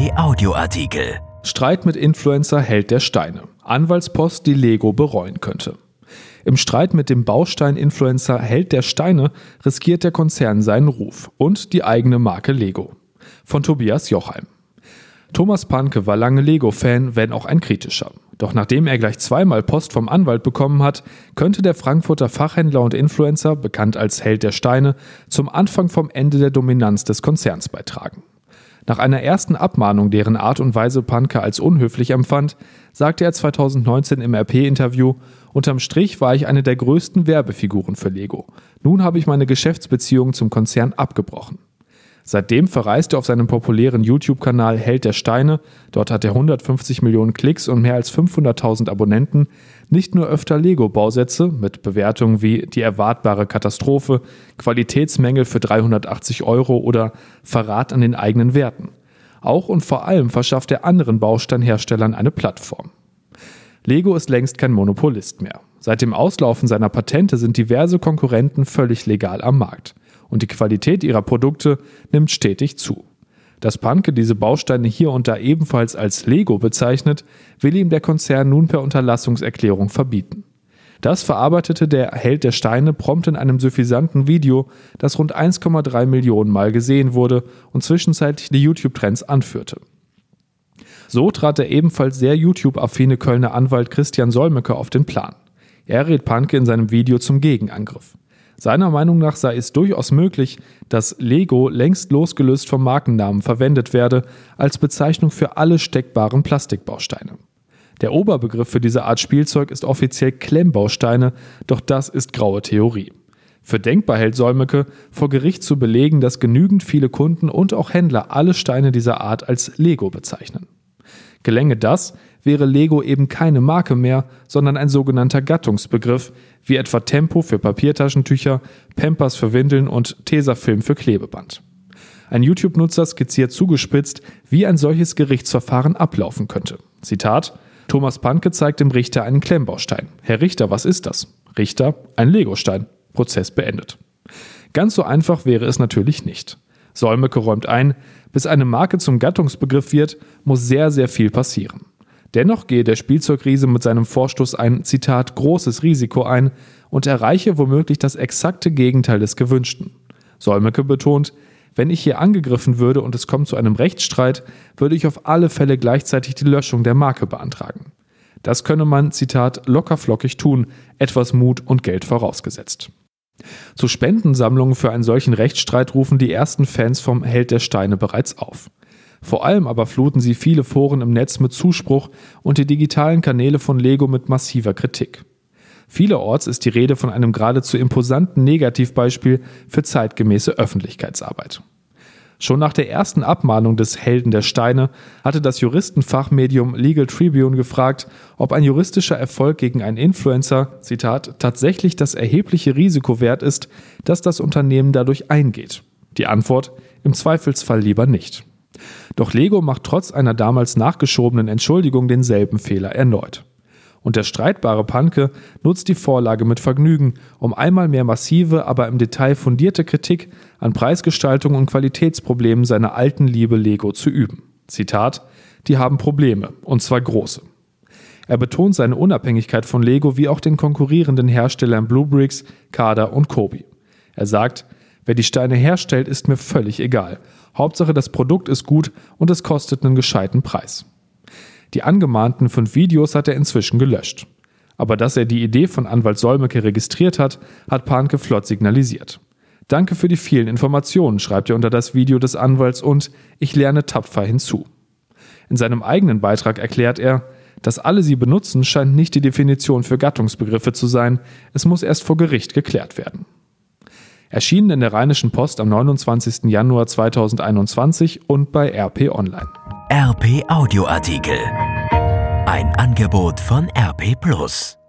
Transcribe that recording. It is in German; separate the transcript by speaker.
Speaker 1: RP Audioartikel.
Speaker 2: Streit mit Influencer hält der Steine. Anwaltspost, die Lego bereuen könnte. Im Streit mit dem Baustein-Influencer Held der Steine riskiert der Konzern seinen Ruf und die eigene Marke Lego. Von Tobias Jochheim. Thomas Panke war lange Lego-Fan, wenn auch ein kritischer. Doch nachdem er gleich zweimal Post vom Anwalt bekommen hat, könnte der Frankfurter Fachhändler und Influencer, bekannt als Held der Steine, zum Anfang vom Ende der Dominanz des Konzerns beitragen. Nach einer ersten Abmahnung, deren Art und Weise Panke als unhöflich empfand, sagte er 2019 im RP-Interview, unterm Strich war ich eine der größten Werbefiguren für Lego. Nun habe ich meine Geschäftsbeziehungen zum Konzern abgebrochen. Seitdem verreist er auf seinem populären YouTube-Kanal Held der Steine, dort hat er 150 Millionen Klicks und mehr als 500.000 Abonnenten, nicht nur öfter Lego-Bausätze mit Bewertungen wie die erwartbare Katastrophe, Qualitätsmängel für 380 Euro oder Verrat an den eigenen Werten. Auch und vor allem verschafft er anderen Bausteinherstellern eine Plattform. Lego ist längst kein Monopolist mehr. Seit dem Auslaufen seiner Patente sind diverse Konkurrenten völlig legal am Markt und die Qualität ihrer Produkte nimmt stetig zu. Dass Panke diese Bausteine hier und da ebenfalls als Lego bezeichnet, will ihm der Konzern nun per Unterlassungserklärung verbieten. Das verarbeitete der Held der Steine prompt in einem suffisanten Video, das rund 1,3 Millionen Mal gesehen wurde und zwischenzeitlich die YouTube-Trends anführte. So trat der ebenfalls sehr YouTube-affine Kölner Anwalt Christian Solmecke auf den Plan. Er rät Panke in seinem Video zum Gegenangriff. Seiner Meinung nach sei es durchaus möglich, dass Lego längst losgelöst vom Markennamen verwendet werde als Bezeichnung für alle steckbaren Plastikbausteine. Der Oberbegriff für diese Art Spielzeug ist offiziell Klemmbausteine, doch das ist graue Theorie. Für denkbar hält Solmecke, vor Gericht zu belegen, dass genügend viele Kunden und auch Händler alle Steine dieser Art als Lego bezeichnen. Gelänge das, wäre Lego eben keine Marke mehr, sondern ein sogenannter Gattungsbegriff, wie etwa Tempo für Papiertaschentücher, Pampers für Windeln und Tesafilm für Klebeband. Ein YouTube-Nutzer skizziert zugespitzt, wie ein solches Gerichtsverfahren ablaufen könnte. Zitat: Thomas Panke zeigt dem Richter einen Klemmbaustein. Herr Richter, was ist das? Richter, ein Legostein. Prozess beendet. Ganz so einfach wäre es natürlich nicht. Solmecke räumt ein, bis eine Marke zum Gattungsbegriff wird, muss sehr, sehr viel passieren. Dennoch gehe der Spielzeugriese mit seinem Vorstoß ein, Zitat, großes Risiko ein und erreiche womöglich das exakte Gegenteil des Gewünschten. Solmecke betont, wenn ich hier angegriffen würde und es kommt zu einem Rechtsstreit, würde ich auf alle Fälle gleichzeitig die Löschung der Marke beantragen. Das könne man, Zitat, lockerflockig tun, etwas Mut und Geld vorausgesetzt. Zu Spendensammlungen für einen solchen Rechtsstreit rufen die ersten Fans vom Held der Steine bereits auf. Vor allem aber fluten sie viele Foren im Netz mit Zuspruch und die digitalen Kanäle von Lego mit massiver Kritik. Vielerorts ist die Rede von einem geradezu imposanten Negativbeispiel für zeitgemäße Öffentlichkeitsarbeit. Schon nach der ersten Abmahnung des Helden der Steine hatte das Juristenfachmedium Legal Tribune gefragt, ob ein juristischer Erfolg gegen einen Influencer, Zitat, tatsächlich das erhebliche Risiko wert ist, dass das Unternehmen dadurch eingeht. Die Antwort, im Zweifelsfall lieber nicht. Doch Lego macht trotz einer damals nachgeschobenen Entschuldigung denselben Fehler erneut. Und der streitbare Panke nutzt die Vorlage mit Vergnügen, um einmal mehr massive, aber im Detail fundierte Kritik an Preisgestaltung und Qualitätsproblemen seiner alten Liebe Lego zu üben. Zitat: Die haben Probleme, und zwar große. Er betont seine Unabhängigkeit von Lego wie auch den konkurrierenden Herstellern Bluebricks, Kada und Kobi. Er sagt, wer die Steine herstellt, ist mir völlig egal. Hauptsache das Produkt ist gut und es kostet einen gescheiten Preis. Die angemahnten fünf Videos hat er inzwischen gelöscht. Aber dass er die Idee von Anwalt Solmecke registriert hat, hat Panke flott signalisiert. Danke für die vielen Informationen, schreibt er unter das Video des Anwalts und ich lerne tapfer hinzu. In seinem eigenen Beitrag erklärt er, dass alle sie benutzen, scheint nicht die Definition für Gattungsbegriffe zu sein, es muss erst vor Gericht geklärt werden. Erschienen in der Rheinischen Post am 29. Januar 2021 und bei RP Online.
Speaker 1: RP Audioartikel. Ein Angebot von RP Plus.